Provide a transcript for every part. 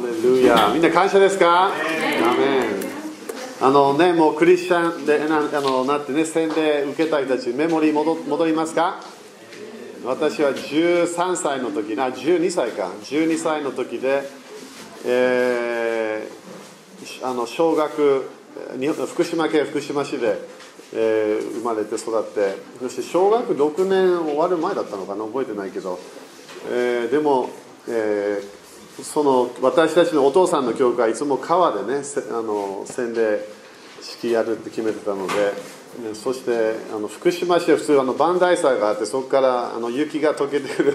ハレルヤみんな感謝ですか？アメンあのねもうクリスチャンでなあのなってね洗礼受けた人たちメモリー戻戻りますか？私は13歳の時な12歳か。12歳の時で、えーあの小学福島県福島市で、えー生まれて育ってそして小学6年終わる前だったのかな？覚えてないけど、えーでも、えーその私たちのお父さんの教会いつも川でねあの洗礼式やるって決めてたので、そしてあの福島市は普通あの磐梯山があってそこからあの雪が溶けてる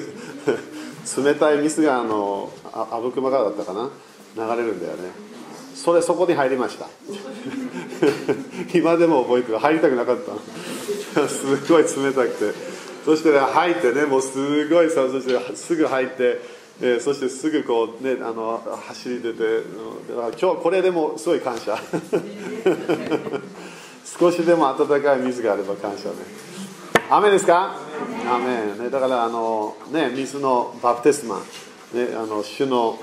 冷たい水があのあ阿武隈川だったかな？流れるんだよね。それそこに入りました。今でも覚えてる。入りたくなかった。すごい冷たくて。そして、ね、入ってねもうすごいさそしてすぐ入って、えーそしてすぐこうねあの走り出てうんだから今日これでもすごい感謝 少しでも温かい水があれば感謝ね雨ですか？雨、ね、だからあの、ね、水のバプテスマ、ね、あの主の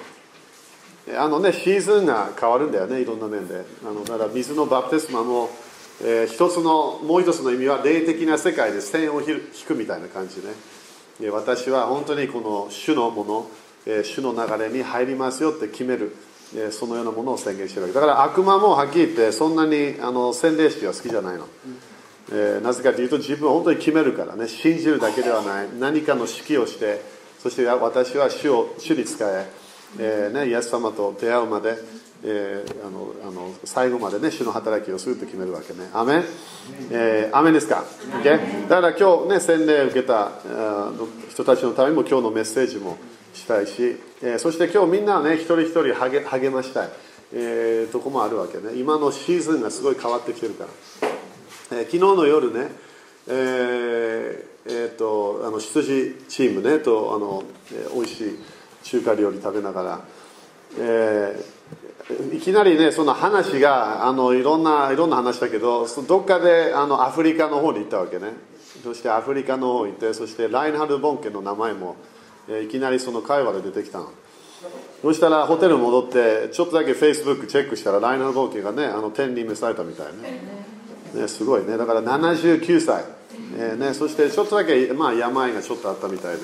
あのね、シーズンが変わるんだよね、いろんな面で。あのだから水のバプテスマも、えー一つの、もう一つの意味は霊的な世界で線を引くみたいな感じね。で私は本当にこの主のもの、えー主の流れに入りますよって決める、えーそのようなものを宣言してるわけ。だから悪魔もはっきり言ってそんなにあの洗礼式は好きじゃないの、えーなぜかというと自分は本当に決めるからね。信じるだけではない。何かの指揮をしてそして私は主を主に仕ええーね、イエス様と出会うまで、えーあのあの最後までね主の働きをすると決めるわけね。アメン、えーアメンですか、OK？だから今日ね洗礼を受けたあー人たちのためにも今日のメッセージもしたいし、えーそして今日みんなはね一人一人励励ましたい、えーとこもあるわけね。今のシーズンがすごい変わってきてるから、えー昨日の夜ねえーえーとあの羊チームねとあの、えー美味しい中華料理食べながら、えーいきなりねその話があのいろんないろんな話だけどどっかであのアフリカの方に行ったわけね。そしてアフリカの方に行ってそしてラインハル・ボンケの名前も、いきなりその会話で出てきたの。そしたらホテル戻ってちょっとだけフェイスブックチェックしたらラインハル・ボンケがねあの天に召されたみたいね。ね、すごいね。だから79歳、えーね、そしてちょっとだけ、まあ、病がちょっとあったみたいで、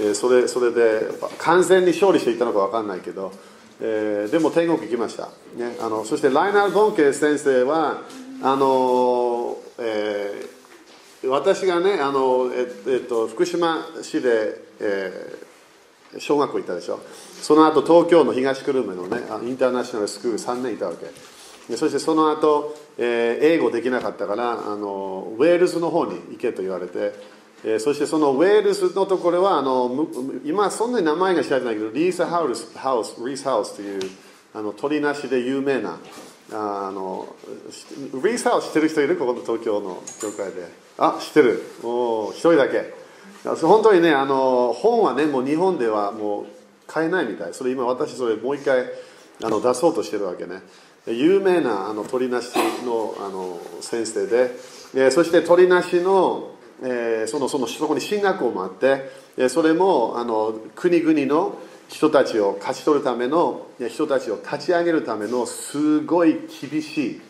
えーそれそれで完全に勝利していったのか分かんないけど、えーでも天国行きました、ね、あのそしてライナー・ボンケ先生はあの、えー私がねあの、ええっと、福島市で、えー小学校行ったでしょ。その後東京の東久留米のねインターナショナルスクール3年いたわけ。でそしてその後、えー英語できなかったからあのウェールズの方に行けと言われて、えーそしてそのウェールズのところはあの今そんなに名前が知られてないけどリーサハウスハウスリースハウスというあの鳥なしで有名なあのリースハウス知ってる人いる？ここの東京の教会で。あ知ってる。おー一人だけ。本当にねあの本はねもう日本ではもう買えないみたい。それ今私それもう一回あの出そうとしてるわけね。有名なあの鳥なしのあの先生で。でそして鳥なしの,、えそのそのそこに進学校もあってでそれもあの国々の人たちを勝ち取るための人たちを立ち上げるためのすごい厳しい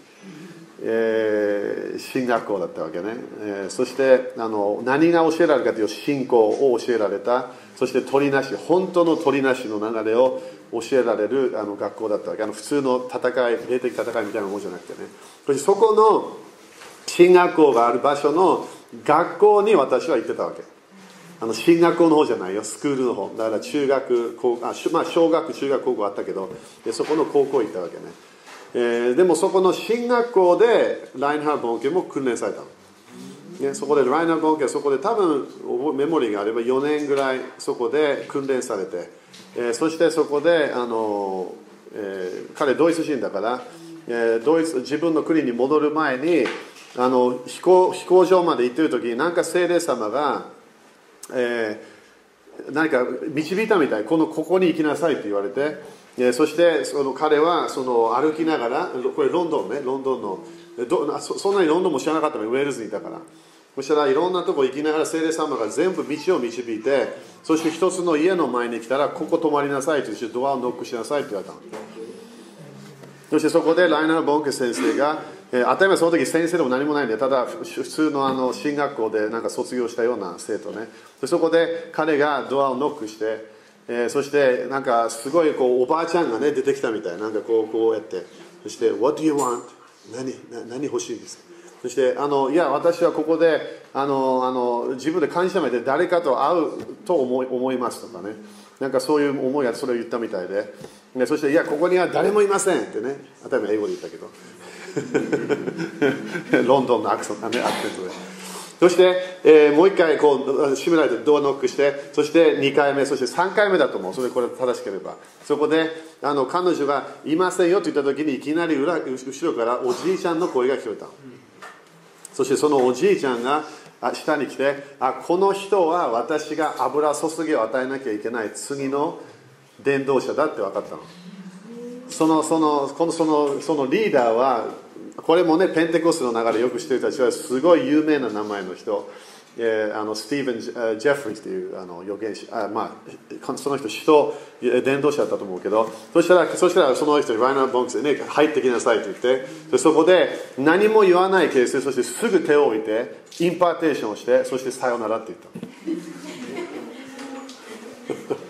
えー進学校だったわけね、えーそしてあの何が教えられるかという信仰を教えられた。そして鳥なし本当の鳥なしの流れを教えられるあの学校だったわけ。あの普通の戦い霊的戦いみたいなものじゃなくてね。そしてそこの進学校がある場所の学校に私は行ってたわけ。あの進学校の方じゃないよ。スクールの方。だから中学高あ、まあ、小学中学高校あったけど。でそこの高校行ったわけね、えーでもそこの進学校でラインハー・ボンケも訓練されたの、ね、そこでラインハー・ボンケそこで多分メモリーがあれば4年ぐらいそこで訓練されて、えーそしてそこであの、えー彼ドイツ人だから、えードイツ自分の国に戻る前にあの飛行飛行場まで行ってる時になんか聖霊様が、えー何か導いたみたい。このここに行きなさいと言われて、そしてその彼はその歩きながらこれロンドンねロンドンのどそんなにロンドンも知らなかったのウェールズにいたから。そしたらいろんなとこ行きながら聖霊様が全部道を導いてそして一つの家の前に来たらここ泊まりなさいと言ってドアをノックしなさいって言われたの。そしてそこでライナー・ボンケ先生が、えー、当たり前その時先生でも何もないんでただ普通のあの進学校でなんか卒業したような生徒ね。そこで彼がドアをノックして、えー、そしてなんかすごいこうおばあちゃんがね出てきたみたいな。んかこうこうやって。そして「What do you want?」何何欲しいですか？そしてあのいや私はここであのあの自分で感謝めて誰かと会うと思い思いますとかね。なんかそういう思いがそれを言ったみたいで。でそしていやここには誰もいませんってね。当たり前英語で言ったけど。ロンドンのアクセント、ね、アクセントで。そして、えー、もう一回こう閉められてドアノックしてそして2回目そして3回目だと思う。それこれ正しければ。そこであの彼女がいませんよと言った時にいきなり裏後ろからおじいちゃんの声が聞こえた。そしてそのおじいちゃんが下に来てあこの人は私が油注ぎを与えなきゃいけない次の伝道者だって分かったの。そのそのこのそのそのリーダーはこれもねペンテコスの流れよく知ってる人たちはすごい有名な名前の人。えー、あのスティーブン・ジェフリーズというあの預言者。あ、まあ、その人人伝道者だったと思うけど。そしたらそしたらその人にライナー・ボンクスに、ね、入ってきなさいと言って。でそこで何も言わないケースでそしてすぐ手を置いて impartation をしてそしてさよならって言った。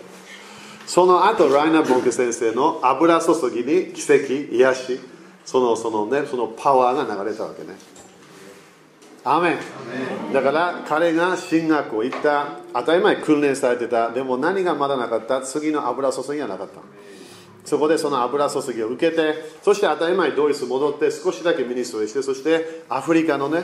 その後ライナー・ボンクス先生の油注ぎに奇跡癒し。そのその,、ね、そのパワーが流れたわけね。アメン。だから彼が神学校行った当たり前訓練されてた。でも何がまだなかった？次の油注ぎはなかった。そこでその油注ぎを受けてそして当たり前ドイツ戻って少しだけミニストリーしてそしてアフリカのね、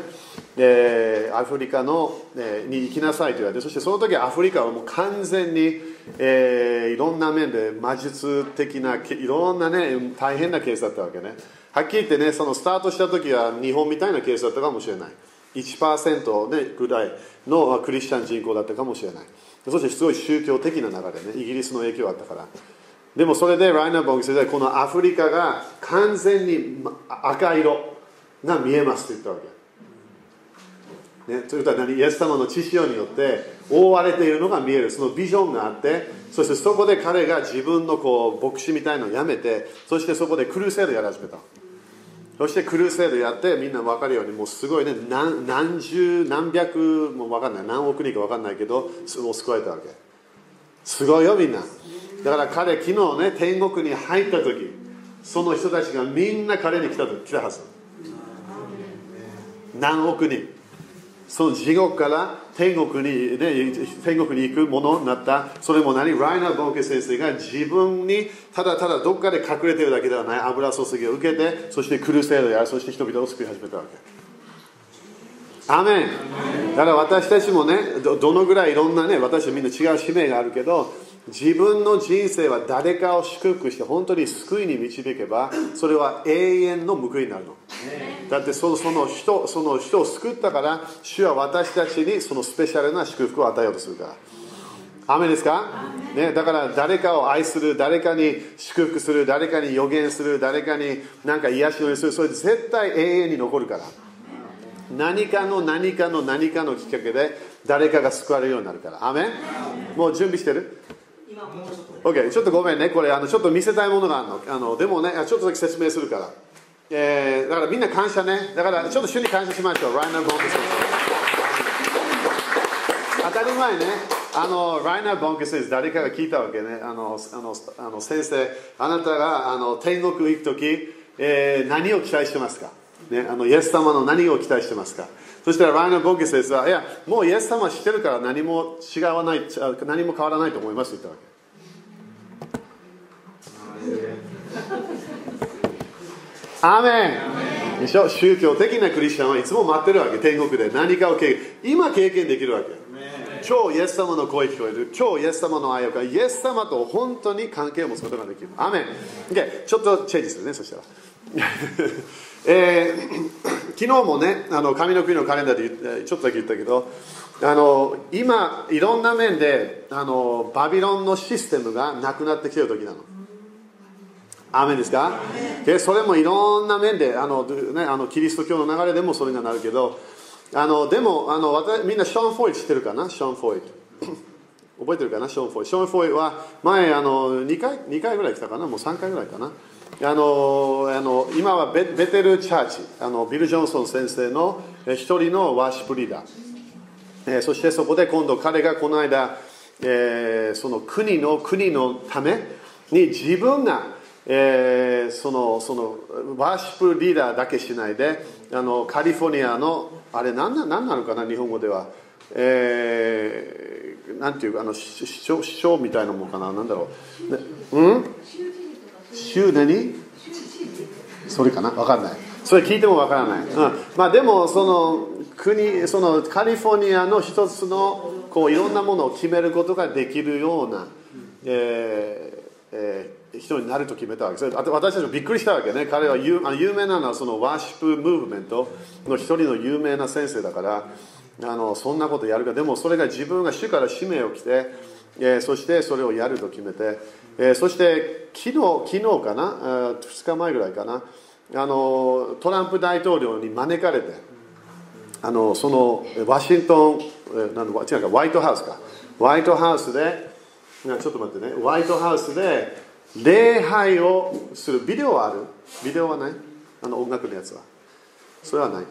えー、アフリカの、えー、に行きなさいと言われてそしてその時アフリカはもう完全に、えー、いろんな面で魔術的ないろんなね大変なケースだったわけねはっきり言ってねそのスタートした時は日本みたいなケースだったかもしれない。1%、ね、ぐらいのクリスチャン人口だったかもしれない。そしてすごい宗教的な流れねイギリスの影響があったから。でもそれでライナー・ボング世代このアフリカが完全に赤色が見えますと言ったわけ、ね、ということは何？イエス様の知識によって覆われているのが見える。そのビジョンがあってそしてそこで彼が自分のこう牧師みたいのをやめてそしてそこでクルーセードやり始めた。そしてクルーセードやってみんな分かるようにもうすごいね何何十何百も分かんない。何億人か分かんないけどもう救われたわけ。すごいよみんな。だから彼昨日ね天国に入った時その人たちがみんな彼に来た来たはず。何億人。その地獄から天国に、ね、天国に行くものになった。それも何？ライナー・ボンケ先生が自分にただただどっかで隠れてるだけではない。油注ぎを受けてそしてクルセードやそして人々を救い始めたわけ。アメン。だから私たちもねどのぐらいいろんなね私みんな違う使命があるけど自分の人生は誰かを祝福して本当に救いに導けばそれは永遠の報いになるの。だってそのその人その人を救ったから主は私たちにそのスペシャルな祝福を与えようとするから。雨ですか、ね、だから誰かを愛する誰かに祝福する誰かに予言する誰かに何か癒しのりする。それ絶対永遠に残るから。何かの何かの何かのきっかけで誰かが救われるようになるから。雨もう準備してる？OK ちょっとごめんね。これあのちょっと見せたいものがあるの。あのでもねちょっとだけ説明するから、えー、だからみんな感謝ね。だからちょっと主に感謝しましょう。ライナー・ボンケ先生当たり前ね。あのライナー・ボンケ先生誰かが聞いたわけね。あのあのあの先生。あなたがあの天国行く時、えー、何を期待してますか？ね、あのイエス様の何を期待してますか？そしたらライナー・ボンケ先生は、いや、もうイエス様知ってるから何も違わない、何も変わらないと思いますと言ったわけ。アーメンでしょ？宗教的なクリスチャンはいつも待ってるわけ、天国で何かを経験、今経験できるわけ。今日イエス様の声聞こえる。今日イエス様の愛をかイエス様と本当に関係を持つことができる。アメン。Okay、ちょっとチェンジするね、そしたら。えー、昨日もねあの神の国のカレンダーでちょっとだけ言ったけどあの今いろんな面であのバビロンのシステムがなくなってきてる時なの。アメですか？でそれもいろんな面であの、ね、あのキリスト教の流れでもそれがなるけどあのでもあの私みんなショーン・フォイ知ってるかな？ショーン・フォイ覚えてるかな？ショーン・フォイショーン・フォイは前あの2回 ,2 回ぐらい来たかな？もう3回ぐらいかな？あのあの今はベベテルチャーチあのビル・ジョンソン先生の一人のワーシップリーダー、えー、そしてそこで今度彼がこの間、えー、その国の国のために自分がえー、そのそのワーシップリーダーだけしないであのカリフォルニアのあれ何な何なのかな日本語では、えー、なんていうかあの市長市長みたいなもんかななんだろう、ね、うん？州何？それかな？分かんない。それ聞いても分からない、うん、まあでもその国そのカリフォルニアの一つのこういろんなものを決めることができるような、えーえー人になると決めたわけ。です私たちもびっくりしたわけね。彼は有有名なのはそのワーシップムーブメントの一人の有名な先生だからあのそんなことやるか。でもそれが自分が主から使命を来て、えー、そしてそれをやると決めて、えー、そして昨日昨日かな？2日前ぐらいかな？あのトランプ大統領に招かれてあのそのワシントン、えー、なん違うかワイトハウスか。ワイトハウスでちょっと待ってね。ワイトハウスで礼拝をする。ビデオはある？ビデオはない？あの音楽のやつは。それはない。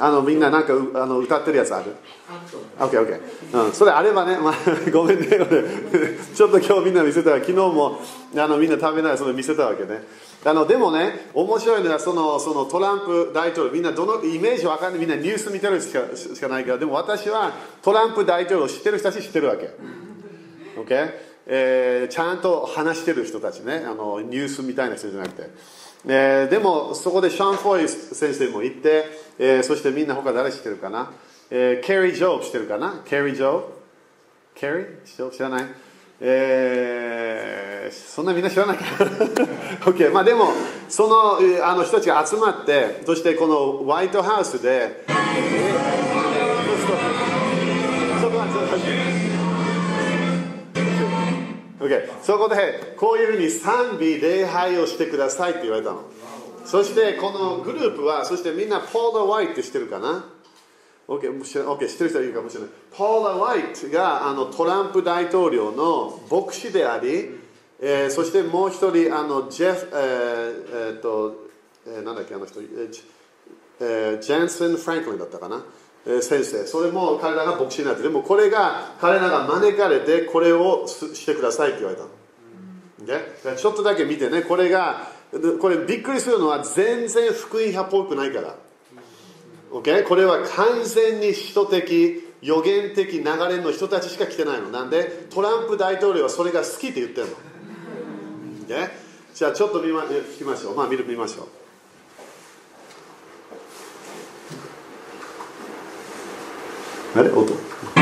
あのみんななんかあの歌ってるやつある ?OKOK、う。ん、それあればね、まあ、ごめんね ちょっと今日みんな見せた昨日もあのみんな食べながらそれ見せたわけね。あのでもね面白いのはそのそのトランプ大統領みんなどのイメージわかんないみんなニュース見てるしかしかないからでも私はトランプ大統領知ってる人たち知ってるわけ。OK えー、ちゃんと話してる人たちね。あのニュースみたいな人じゃなくて、えー、でもそこでシャン・フォイ先生も行って、えー、そしてみんな他誰知ってるかな、えー、ケリー・ジョー知ってるかな？ケリー・ジョーケリー知らない？えー、そんなみんな知らないかな？OK まあでもそのあの人たちが集まってそしてこのホワイトハウスで、えー、Okay、そこでこういうふうに賛美礼拝をしてくださいって言われたの。そしてこのグループはそしてみんなポーラ・ワイトしてるかな？OK, OK 知ってる人いるかもしれない。ポーラ・ワイトがあのトランプ大統領の牧師であり、えー、そしてもう一人あのジェフ、えーえー、っと、えー、なんだっけあの人、えー、ジェンセン・フランクリンだったかな？先生。それも彼らが牧師になってでもこれが彼らが招かれてこれをしてくださいって言われたの、うん、ちょっとだけ見てねこれがこれびっくりするのは全然福音派っぽくないから、okay? これは完全に使徒的予言的流れの人たちしか来てないの。なんでトランプ大統領はそれが好きって言ってるの、okay? じゃあちょっと見ま聞きましょう。まあ見る見ましょう。あれ？音？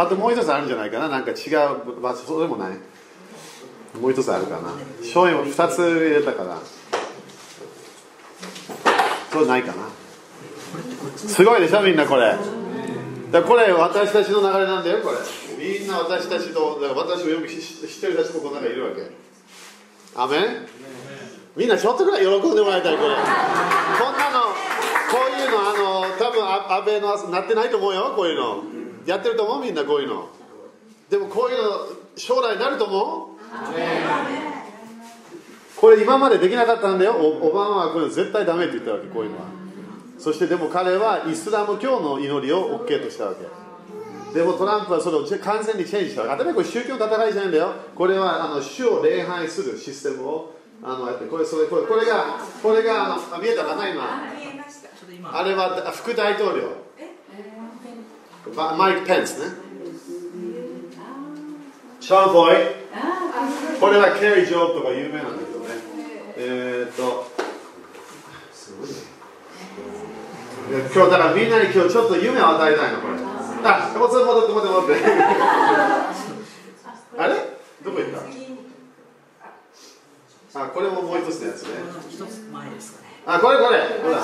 あともう一つあるんじゃないかな。なんか違う場所そうでもない。もう一つあるかな。醤油を2つ入れたから。そうないかな。すごいでしょみんなこれ。だこれ私たちの流れなんだよこれ。みんな私たちとだから私をよく知ってる人たちもこの中にいるわけ。アメン？みんなちょっとぐらい喜んでもらいたいこれ。こんなのこういうのあの多分安倍のなってないと思うよこういうの。やってると思う？みんなこういうのでもこういうの将来なると思う？これ今までできなかったんだよオバマはこれ絶対ダメって言ったわけこういうのはそしてでも彼はイスラム教の祈りを OK としたわけでもトランプはそれを完全にチェンジした。あたりこれ宗教の戦いじゃないんだよ。これはあの主を礼拝するシステムをあのやってこれそれこれこれがこれがあの見えたかな今。あれは副大統領。マイク・ペンスね。ショーン・ボーイ。これはケリー・ジョーとか有名なんだけどね。えー、っと。すごいね。今日だからみんなに今日ちょっと夢を与えたいのこれ。あ、もう戻って戻って戻って。あれ？どこ行った？あ、これももう一つのやつね。あ、これこれ。ほら。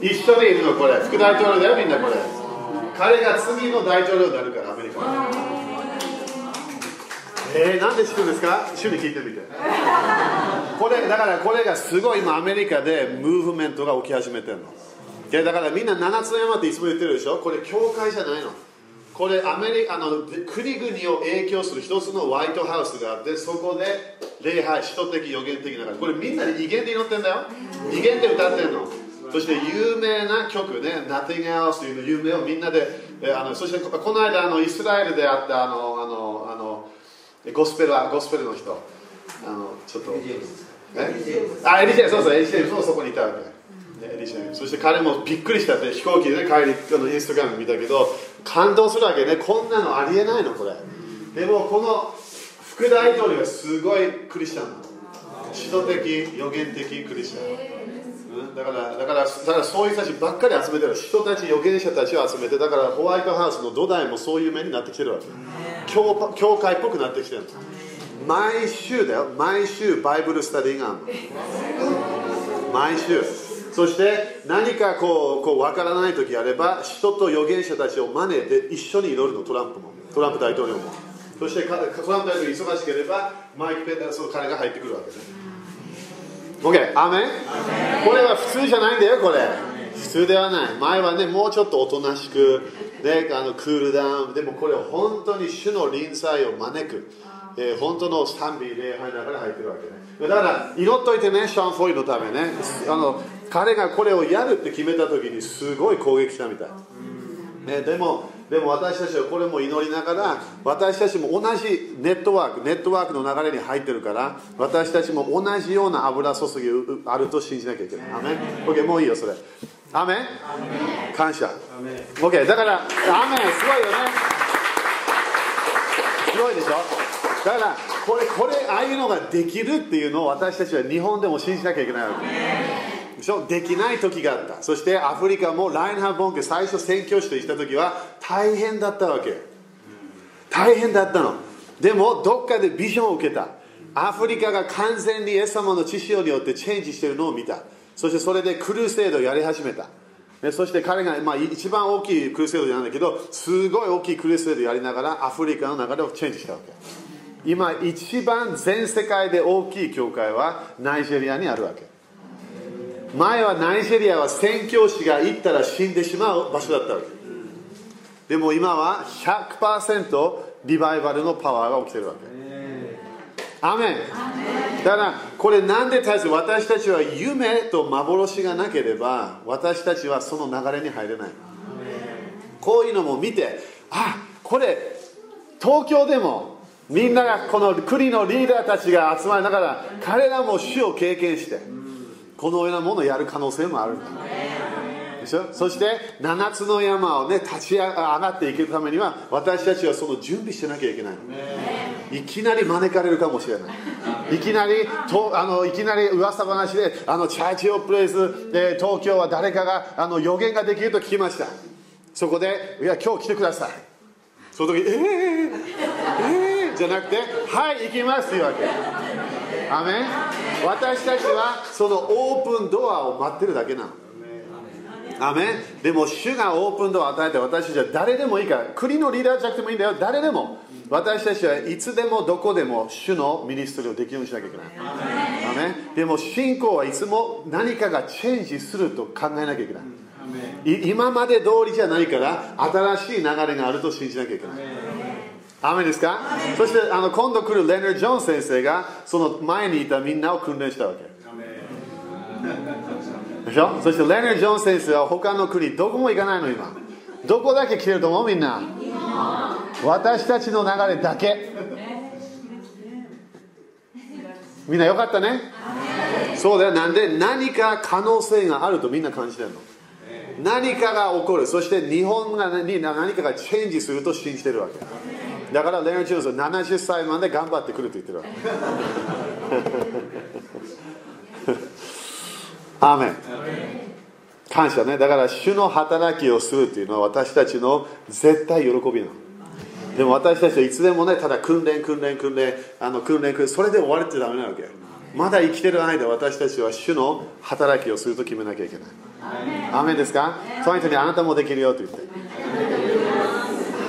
一緒にいるのこれ。副大統領だよみんなこれ。彼が次の大統領になるからアメリカえー、なんで知ってるんですか？主に聞いてみて。これだからこれがすごい今アメリカでムーブメントが起き始めてるの。だからみんな七つの山っていつも言ってるでしょ？これ教会じゃないの。これアメリカの国々を影響する一つのホワイトハウスがあってそこで礼拝使徒的予言的なこれみんなで威厳で祈ってんだよ。威厳で歌ってんのそして有名な曲ね Nothing Else というの有名をみんなであのそしてこの間あのイスラエルであったあのあのあのゴスペルゴスペルの人。あのちょっとえ？あエリシェそうそうエリシェもそこにいたわけ。そして彼もびっくりしたって飛行機で、ね、帰りあのインスタグラム見たけど感動するわけね。こんなのありえないのこれ。でもこの副大統領はすごいクリスチャンなの。使徒的予言的クリスチャン、だからだからだからそういう人たちばっかり集めてる人たち預言者たちを集めてだからホワイトハウスの土台もそういう目になってきてるわけ。教教会っぽくなってきてる。毎週だよ。毎週バイブルスタディがあるの。毎週。そして何かこうこう分からない時あれば人と預言者たちを真似で一緒に祈るの。トランプも。トランプ大統領も。そしてトランプ大統領忙しければマイク・ペンダーその彼が入ってくるわけです OK アメこれは普通じゃないんだよこれ。普通ではない。前はねもうちょっとおとなしくであのクールダウンでもこれ本当に主の臨在を招く。えー、本当の賛美礼拝の中に入ってるわけね。だから祈っといてねシャン・フォイのためね。あの彼がこれをやるって決めた時にすごい攻撃したみたい、ね、でもでも私たちはこれも祈りながら私たちも同じネットワークネットワークの流れに入ってるから私たちも同じような油注ぎあると信じなきゃいけない。アメン。OK もういいよそれ。アメン？感謝。OK だからアメンすごいよね。すごいでしょ？だからこれこれああいうのができるっていうのを私たちは日本でも信じなきゃいけないわけでしょ？できない時があった。そしてアフリカもラインハー・ボンケ最初宣教師とした時は大変だったわけ。大変だったの。でもどっかでビジョンを受けた。アフリカが完全にイエス様の知識によってチェンジしているのを見た。そしてそれでクルーセードをやり始めた。そして彼が、まあ、一番大きいクルーセードじゃないんだけどすごい大きいクルーセードをやりながらアフリカの流れをチェンジしたわけ。今一番全世界で大きい教会はナイジェリアにあるわけ。前はナイジェリアは宣教師が行ったら死んでしまう場所だったわけ。でも今は100%リバイバルのパワーが起きてるわけ。アメン。だからこれなんで大切私たちは夢と幻がなければ私たちはその流れに入れない。こういうのも見てあこれ東京でもみんながこの国のリーダーたちが集まりながら彼らも死を経験して。このようなものをやる可能性もある。でしょ？そして7つの山をね立ち上がっていけるためには私たちはその準備してなきゃいけないいきなり招かれるかもしれない。いきなりとあのいきなり噂話であのチャーチオプレイスで東京は誰かがあの予言ができると聞きました。そこでいや今日来てくださいその時えー、えー、じゃなくてはい行きますというわけアメ私たちはそのオープンドアを待ってるだけなの。アメでも主がオープンドアを与えて私たちは誰でもいいから国のリーダーじゃなくてもいいんだよ。誰でも。私たちはいつでもどこでも主のミニストリーをできるようにしなきゃいけない。アメでも信仰はいつも何かがチェンジすると考えなきゃいけない今まで通りじゃないから新しい流れがあると信じなきゃいけないアメですか？そしてあの今度来るレナー・ジョン先生がその前にいたみんなを訓練したわけ。でしょ？そしてレナー・ジョン先生は他の国どこも行かないの今。どこだけ来てると思うみんな？私たちの流れだけ。みんなよかったね？そうだよ。なんで？何か可能性があるとみんな感じてるの？何かが起こる。そして日本がに何かがチェンジすると信じてるわけだからレナ・チューズは70歳まで頑張ってくると言ってるわけ。アーメン。感謝ね。だから主の働きをするというのは私たちの絶対喜びなの。でも私たちはいつでもねただ訓練訓練訓練あの訓練訓練それで終わりってダメなわけ。まだ生きてる間私たちは主の働きをすると決めなきゃいけない。アーメンですか？その人にあなたもできるよと言って。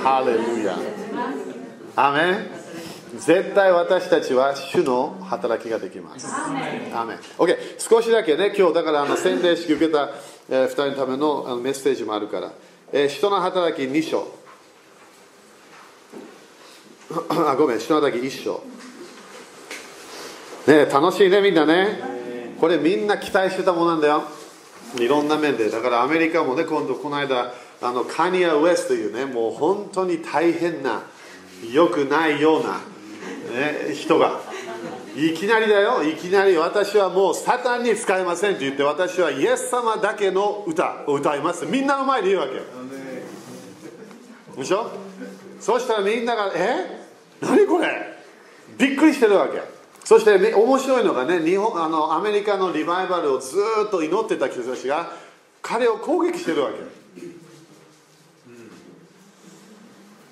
ハレルヤアーメン絶対私たちは主の働きができます。アーメン OK 少しだけね、今日だからあの洗礼式受けた、えー、2人のためのあのメッセージもあるから、えー、人の働き2章。あごめん、人の働き1章。ね楽しいね、みんなね。これみんな期待してたものなんだよ。いろんな面で。だからアメリカもね、今度この間、あのカニア・ウエスというね、もう本当に大変な、良くないような。ね、人が。いきなりだよ。いきなり私はもうサタンに使えませんと言って私はイエス様だけの歌を歌います。みんなの前で言うわけでしょ？そしたらみんながえ？何これ？びっくりしてるわけそして面白いのがね日本あのアメリカのリバイバルをずっと祈ってた人たちが彼を攻撃してるわけ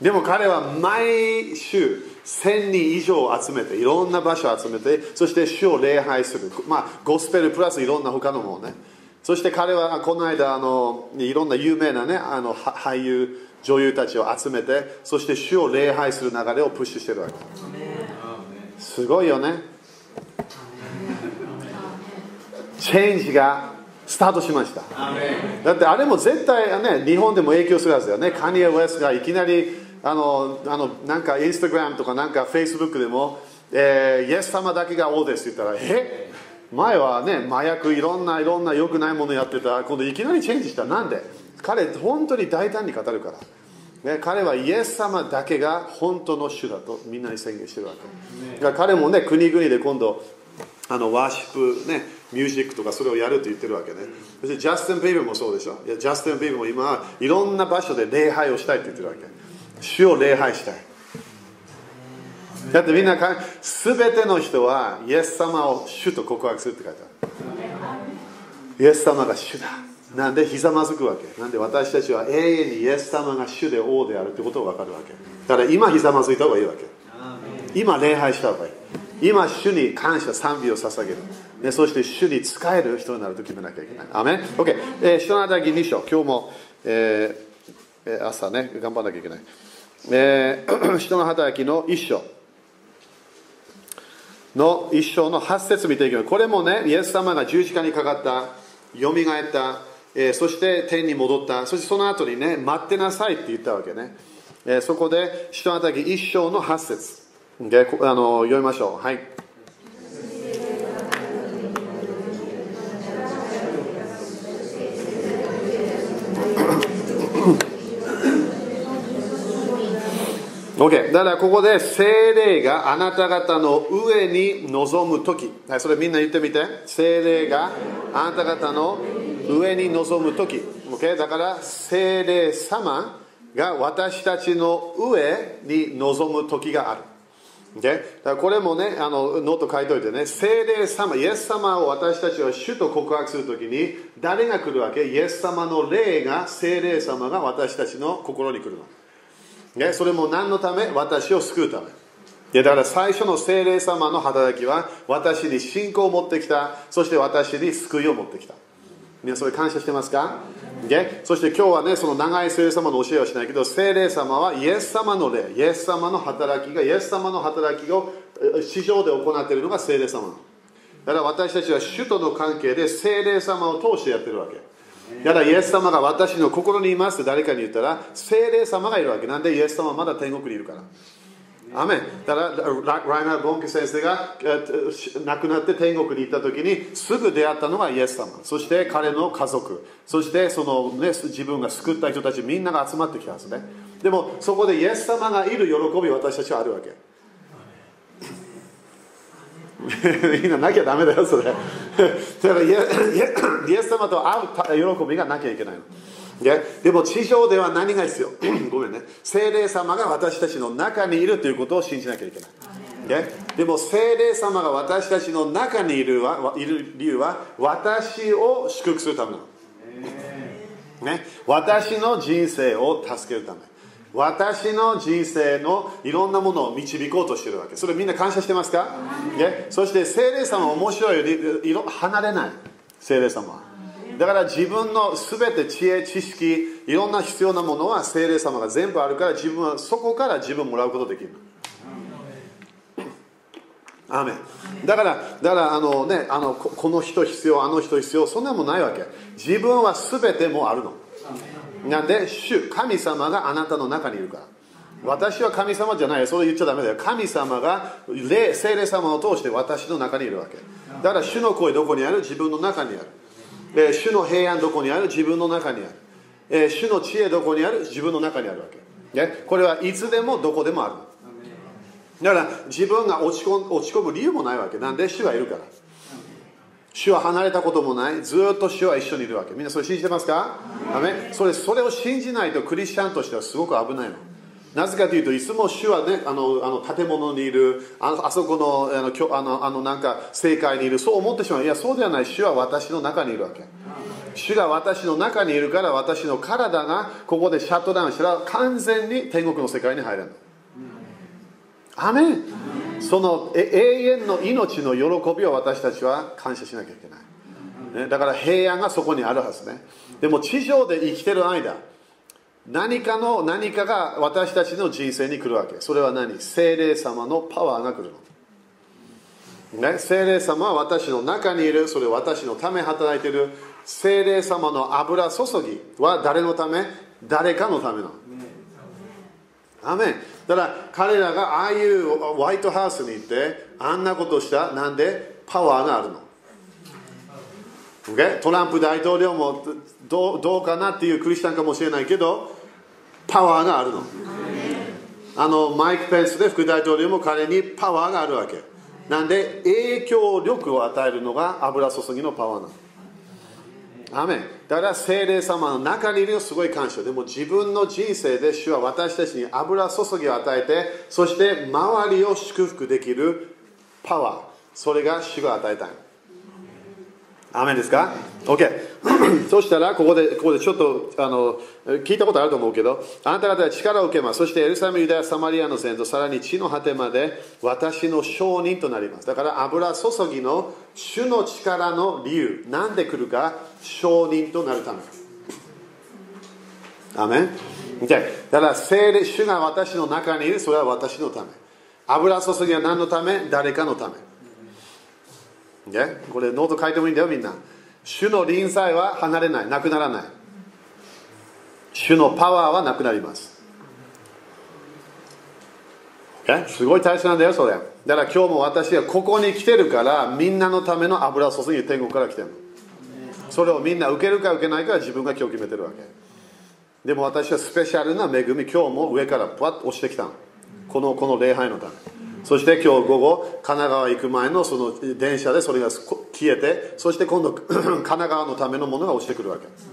でも彼は毎週1000人以上集めていろんな場所を集めてそして主を礼拝する、まあ、ゴスペルプラスいろんな他のものね。そして彼はこの間あのいろんな有名なねあの俳優女優たちを集めてそして主を礼拝する流れをプッシュしてるわけ。すごいよね。チェンジがスタートしました。だってあれも絶対ね日本でも影響するはずだよね。カニエ・ウエスがいきなりあのあのなんかインスタグラムとかなんかフェイスブックでも、えー、イエス様だけが王ですって言ったらえ？前はね麻薬いろんないろんな良くないものやってた。今度いきなりチェンジした。なんで？彼本当に大胆に語るから、ね、彼はイエス様だけが本当の主だとみんなに宣言してるわけ、ね、彼もね国々で今度あのワーシップねミュージックとかそれをやると言ってるわけね。そしてジャスティン・ビーブもそうでしょ？いやジャスティン・ビーブも今いろんな場所で礼拝をしたいって言ってるわけ主を礼拝したい。だってみんな全ての人はイエス様を主と告白するって書いてある。イエス様が主だ。なんでひざまずくわけ。なんで私たちは永遠にイエス様が主で王であるってことが分かるわけ。だから今ひざまずいた方がいいわけ。今礼拝した方がいい。今主に感謝賛美を捧げる、ね、そして主に仕える人になると決めなきゃいけない。アメン。OK、えー、人の働き2章今日も、えー、朝ね頑張らなきゃいけない。えー、人の働きの一章。の一章の8節見ていきます。これもねイエス様が十字架にかかったよみがえった、えー、そして天に戻った。そしてその後にね待ってなさいって言ったわけね、えー、そこで人の働き一章の8節。であの読みましょう。はい。OK だからここで精霊があなた方の上に臨む時、はい、それみんな言ってみて。精霊があなた方の上に臨む時、OK、だから精霊様が私たちの上に臨む時がある。OK だこれもねあのノート書いておいてね。精霊様イエス様を私たちは主と告白するときに誰が来るわけ？イエス様の霊が精霊様が私たちの心に来るの。ね、それも何のため？私を救うため。でだから最初の精霊様の働きは私に信仰を持ってきた。そして私に救いを持ってきた。皆それ感謝してますか、ね、そして今日はねその長い精霊様の教えはしないけど精霊様はイエス様の霊。イエス様の働きがイエス様の働きを地上で行っているのが精霊様だから私たちは主との関係で精霊様を通してやってるわけ。だイエス様が私の心にいますって誰かに言ったら精霊様がいるわけ。なんでイエス様はまだ天国にいるから。アメだからライナー・ボンケ先生が亡くなって天国に行った時にすぐ出会ったのがイエス様。そして彼の家族。そしてその、ね、自分が救った人たちみんなが集まってきたんですね。でもそこでイエス様がいる喜び私たちはあるわけ。みんななきゃダメだよそれ。だからイエス様と会う喜びがなきゃいけないの。ででも地上では何が必要？ごめんね。精霊様が私たちの中にいるということを信じなきゃいけない。ででも精霊様が私たちの中にいるはいる理由は私を祝福するためなの、ね、私の人生を助けるため。私の人生のいろんなものを導こうとしてるわけ。それみんな感謝してますか、ね、そして精霊様は面白いより離れない。精霊様は。だから自分の全て知恵知識いろんな必要なものは精霊様が全部あるから自分はそこから自分もらうことできる。アメだからだからあの、ね、あのこの人必要あの人必要そんなもんないわけ。自分は全てもあるのなんで主神様があなたの中にいるから。私は神様じゃない。それ言っちゃダメだよ。神様が霊聖霊様を通して私の中にいるわけ。だから主の声どこにある？自分の中にある。えー、主の平安どこにある？自分の中にある、えー、主の知恵どこにある？自分の中にあるわけ、ね、これはいつでもどこでもあるだから自分が落ち込落ち込む理由もないわけ。なんで主はいるから。主は離れたこともない。ずっと主は一緒にいるわけ。みんなそれ信じてますか？それそれを信じないとクリスチャンとしてはすごく危ないの。なぜかというといつも主はねあのあの建物にいるああそこのあのあのあのなんか正解にいる。そう思ってしまう。いやそうではない。主は私の中にいるわけ。主が私の中にいるから私の体がここでシャットダウンしたら完全に天国の世界に入れるアメン。その永遠の命の喜びを私たちは感謝しなきゃいけない、ね、だから平安がそこにあるはずね。でも地上で生きてる間何かの何かが私たちの人生に来るわけ。それは何？精霊様のパワーが来るの、ね、精霊様は私の中にいる。それは私のため働いている。精霊様の油注ぎは誰のため？誰かのためなの。アメンだから彼らがああいうホワイトハウスに行ってあんなことしたなんでパワーがあるの。トランプ大統領もどどうかなっていうクリスチャンかもしれないけどパワーがあるの。あのマイク・ペンスで副大統領も彼にパワーがあるわけ。なんで影響力を与えるのが油注ぎのパワーなの。アメだから精霊様の中にいるよすごい感謝でも自分の人生で主は私たちに油注ぎを与えてそして周りを祝福できるパワー。それが主が与えたい。アメンですか ?OK そしたらここでここでちょっとあの聞いたことあると思うけどあなた方は力を受けます。そしてエルサレムユダヤサマリアの全土さらに地の果てまで私の証人となります。だから油注ぎの主の力の理由。なんで来るか証人となるため。アメン？だから聖霊主が私の中にいる。それは私のため。油注ぎは何のため？誰かのため。ね、これノート書いてもいいんだよみんな。主の臨在は離れないなくならない。主のパワーはなくなります、すごい大切なんだよそれ。だから今日も私はここに来てるからみんなのための油注ぎ天国から来てるそれをみんな受けるか受けないかは自分が今日決めてるわけ。でも私はスペシャルな恵み今日も上からパッと押してきたの。このこの礼拝のため。そして今日午後神奈川行く前のその電車でそれが消えてそして今度 神奈川のためのものが落ちてくるわけ。です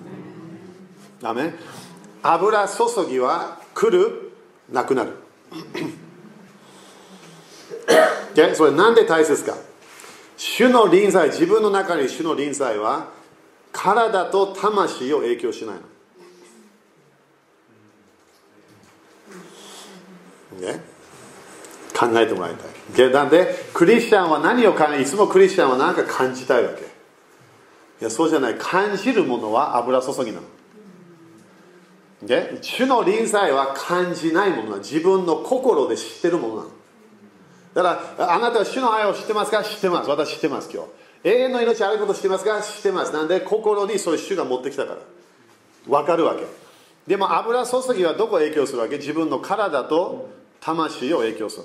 ダメ？油注ぎは来る？なくなる。それなんで大切か？主の臨在自分の中に主の臨在は体と魂を影響しないの。ね考えてもらいたい。なんでクリスチャンは何を感じいつもクリスチャンは何か感じたいわけ。いやそうじゃない。感じるものは油注ぎなの。で主の臨在は感じないものは自分の心で知ってるものなの。だからあなたは主の愛を知ってますか？知ってます。私知ってます今日。永遠の命あること知ってますか？知ってます。なんで心にそういう主が持ってきたから。分かるわけ。でも油注ぎはどこ影響するわけ？自分の体と魂を影響する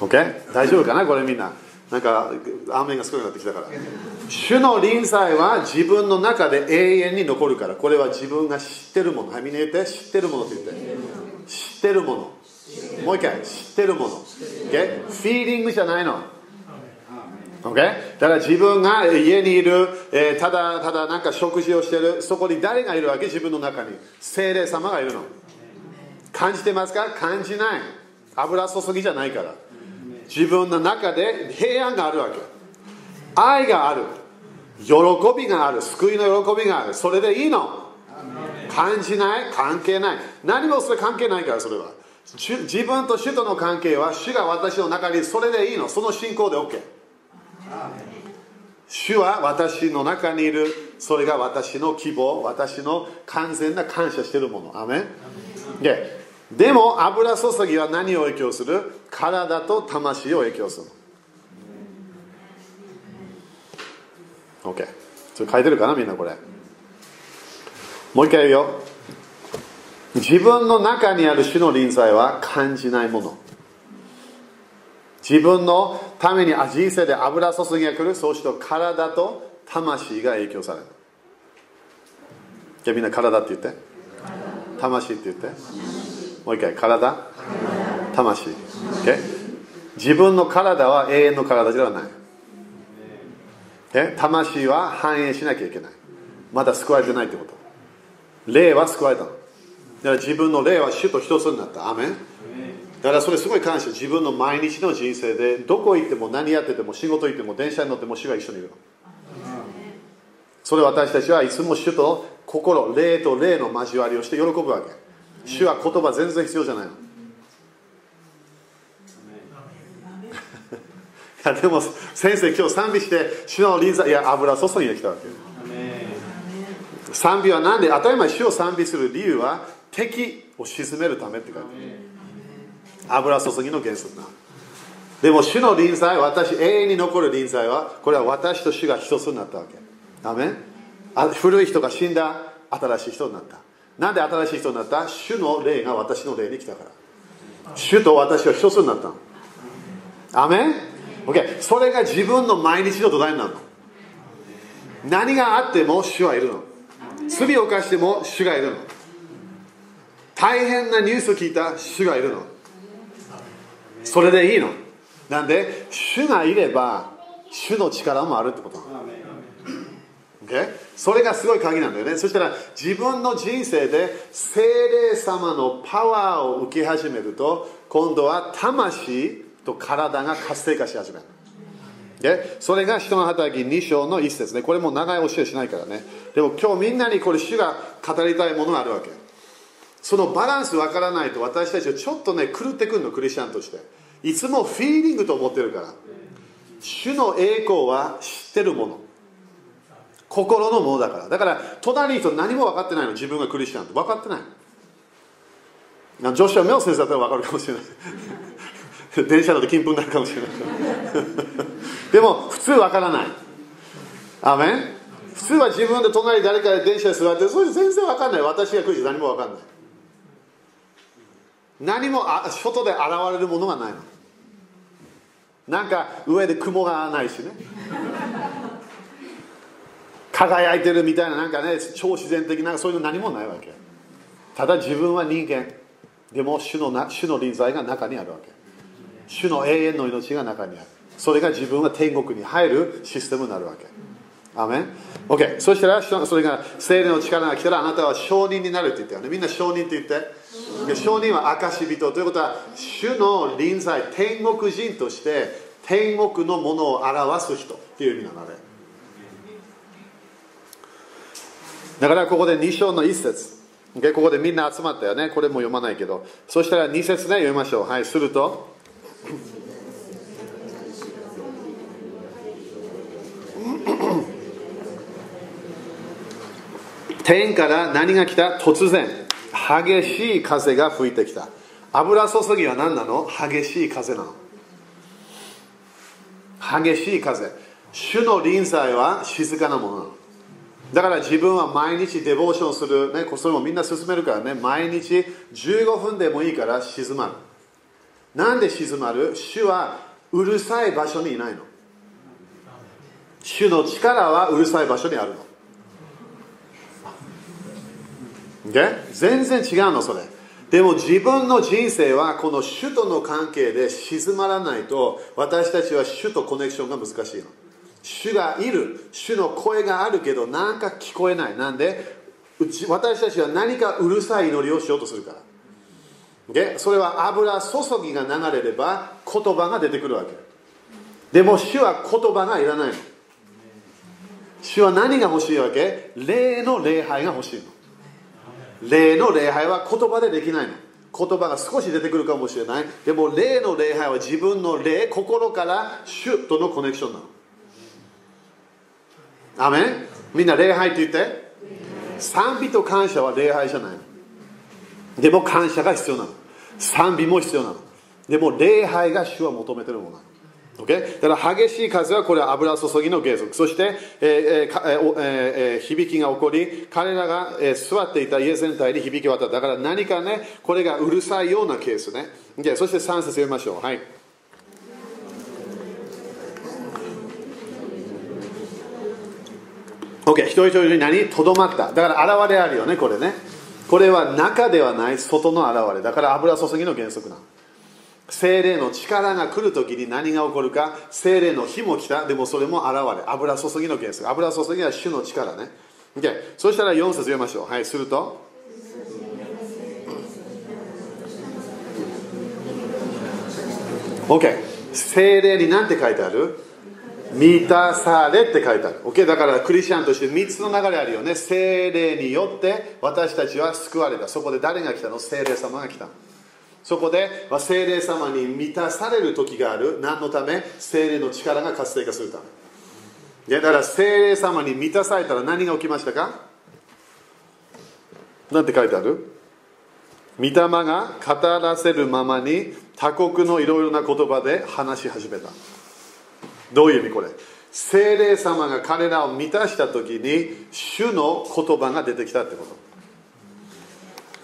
OK? 大丈夫かな？これみんな。なんか雨が少なくなってきたから。主の臨在は自分の中で永遠に残るから。これは自分が知ってるもの。はみんな言って知ってるものって言って。知ってるもの。もう一回。知ってるもの、OK? フィーリングじゃないの。Okay? だから自分が家にいる、えー、ただただなんか食事をしてる。そこに誰がいるわけ？自分の中に。精霊様がいるの。感じてますか？感じない。油注ぎじゃないから。自分の中で平安があるわけ。愛がある。喜びがある。救いの喜びがある。それでいいの。感じない。関係ない。何もそれ関係ないからそれは。自分と主との関係は主が私の中にそれでいいの。その信仰で OK 主は私の中にいる。それが私の希望。私の完全な感謝してるもの。アメン。ででも油注ぎは何を影響する？体と魂を影響する。OK それ書いてるかなみんなこれ。もう一回言うよ。自分の中にある主の臨在は感じないもの。自分のために人生で油注ぎが来る。そうすると体と魂が影響される。じゃあみんな体って言って。魂って言って。もう一回体？魂、okay? 自分の体は永遠の体ではない、okay? 魂は反映しなきゃいけない。まだ救われてないってこと。霊は救われたの。だから自分の霊は主と一つになった。アメン。だからそれすごい感謝。自分の毎日の人生でどこ行っても何やってても仕事行っても電車に乗っても主が一緒にいるの。それ私たちはいつも主と心霊と霊の交わりをして喜ぶわけ。主は言葉全然必要じゃないの。いやでも先生今日賛美して主の臨在いや油注ぎが来たわけ賛美は何で当たり前主を賛美する理由は敵を鎮めるためって書いてある。油注ぎの原則な。でも主の臨在私永遠に残る臨在はこれは私と主が一つになったわけ。ダメ古い人が死んだ新しい人になったなんで新しい人になった？主の霊が私の霊に来たから。主と私は一つになったの。アメン ?OK それが自分の毎日の土台になるの。何があっても主はいるの。罪を犯しても主がいるの。大変なニュースを聞いた主がいるの。それでいいの。なんで？主がいれば主の力もあるってことなの。Okay? それがすごい鍵なんだよね。そしたら自分の人生で精霊様のパワーを受け始めると今度は魂と体が活性化し始める。でそれが人の働き2章の一節ね。これも長い教えしないからね。でも今日みんなにこれ主が語りたいものがあるわけ。そのバランスわからないと私たちはちょっとね狂ってくるのクリスチャンとして。いつもフィーリングと思ってるから。主の栄光は知ってるもの。心のものだから。だから隣に人何も分かってないの。自分がクリスチャンって分かってない。女子は目を先生だったら分かるかもしれない。電車だと金粉になるかもしれない。でも普通分からない。アメン？普通は自分で隣誰かで電車で座ってそれ全然分かんない。私がクリスチャン何も分かんない。何もあ外で現れるものがないの。なんか上で雲がないしね。輝いてるみたいななんかね超自然的なそういうの何もないわけ。ただ自分は人間。でも主の主の臨在が中にあるわけ。主の永遠の命が中にある。それが自分が天国に入るシステムになるわけ。アメン。OK そしたらそれが精霊の力が来たらあなたは証人になるって言ったよね。みんな証人って言って。証人は証人ということは主の臨在天国人として天国のものを表す人っていう意味なのでだからここで2章の1節。ここでみんな集まったよね。これも読まないけど。そしたら2節ね読みましょう。はいすると。天から何が来た？突然。激しい風が吹いてきた。油注ぎは何なの？激しい風なの。激しい風。主の臨在は静かなものなのだから自分は毎日デボーションする、ね、それもみんな進めるからね。毎日15分でもいいから静まる。なんで静まる？主はうるさい場所にいないの。主の力はうるさい場所にあるの。Okay? 全然違うのそれ。でも自分の人生はこの主との関係で静まらないと私たちは主とコネクションが難しいの。主がいる。主の声があるけどなんか聞こえない。なんで？私たちは何かうるさい祈りをしようとするから。でそれは油注ぎが流れれば言葉が出てくるわけ。でも主は言葉がいらないの。主は何が欲しいわけ？霊の礼拝が欲しいの。霊の礼拝は言葉でできないの。言葉が少し出てくるかもしれない。でも霊の礼拝は自分の霊心から主とのコネクションなの。アメンみんな礼拝って言って。賛美と感謝は礼拝じゃないでも感謝が必要なの。賛美も必要なの。でも礼拝が主は求めてるものなの。Okay? だから激しい風はこれは油注ぎの継続。そして、えーえーえー、響きが起こり彼らが、えー、座っていた家全体に響き渡った。だから何かねこれがうるさいようなケースね、okay? そして3節読みましょう。はい。OK 一人一人に何とどまった。だから現れあるよねこれね。これは中ではない外の現れ。だから油注ぎの原則な精霊の力が来るときに何が起こるか精霊の火も来た。でもそれも現れ。油注ぎの原則。油注ぎは主の力ね。OK そしたら4節読みましょう。はいすると。オッケー精霊に何て書いてある？満たされって書いてある。OK? だからクリスチャンとして3つの流れあるよね。精霊によって私たちは救われた。そこで誰が来たの？精霊様が来た。そこで精霊様に満たされる時がある。何のため？精霊の力が活性化するため。だから精霊様に満たされたら何が起きましたか？なんて書いてある？御霊が語らせるままに他国のいろいろな言葉で話し始めた。どういう意味これ？精霊様が彼らを満たした時に主の言葉が出てきたってこ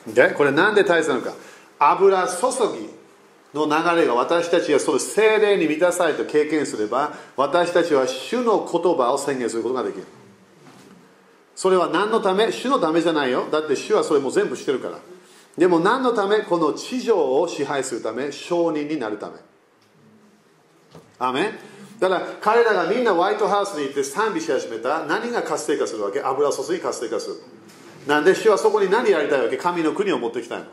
と。でこれなんで大切なのか？油注ぎの流れが私たちがその精霊に満たされて経験すれば私たちは主の言葉を宣言することができる。それは何のため？主のためじゃないよ。だって主はそれも全部してるから。でも何のため？この地上を支配するため証人になるため。アメだから彼らがみんなホワイトハウスに行って賛美し始めた。何が活性化するわけ？油注ぎ活性化する。なんで主はそこに何やりたいわけ？神の国を持ってきたいの。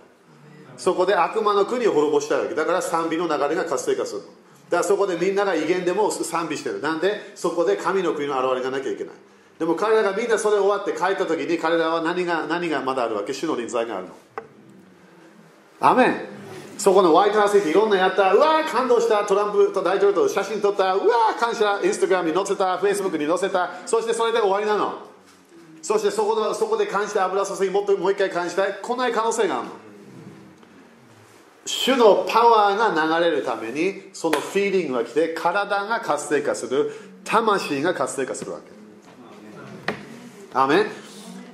そこで悪魔の国を滅ぼしたいわけ。だから賛美の流れが活性化するだからそこでみんなが威厳でも賛美してる。なんでそこで神の国の現れがなきゃいけない？でも彼らがみんなそれ終わって帰った時に彼らは何が何がまだあるわけ？主の臨在があるの。アメン。そこのワイトハウス行っていろんなやったうわー感動した。トランプと大統領と写真撮った。うわー感謝。インスタグラムに載せた。フェイスブックに載せた。そしてそれで終わりなの。そしてそこのそこで感じた油注ぎもっともう一回感じたい来ない可能性があるの。主のパワーが流れるためにそのフィーリングが来て体が活性化する。魂が活性化するわけ。アメ